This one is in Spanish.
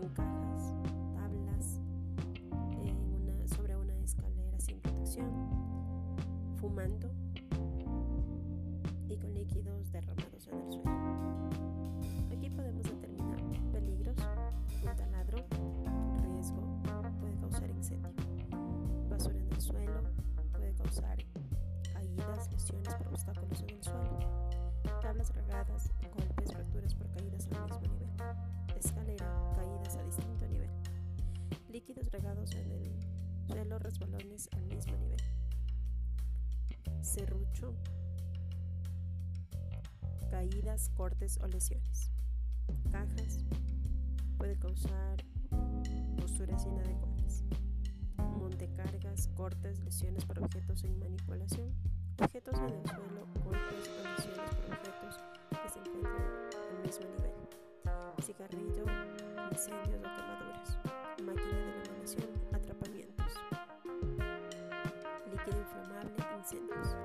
en cajas, tablas, sobre una escalera sin protección, fumando y con líquidos derramados en el suelo. Aquí podemos determinar peligros, un taladro, riesgo, puede causar incendio, basura en el suelo, puede causar caídas, lesiones por obstáculos en el suelo, tablas regadas, golpes, líquidos regados en el suelo, resbalones al mismo nivel, serrucho, caídas, cortes o lesiones. Cajas puede causar posturas inadecuadas. Montecargas, cortes, lesiones por objetos en manipulación. Objetos en el suelo, golpes o lesiones por objetos que se encuentran al mismo nivel. Cigarrillo, incendios de incendios.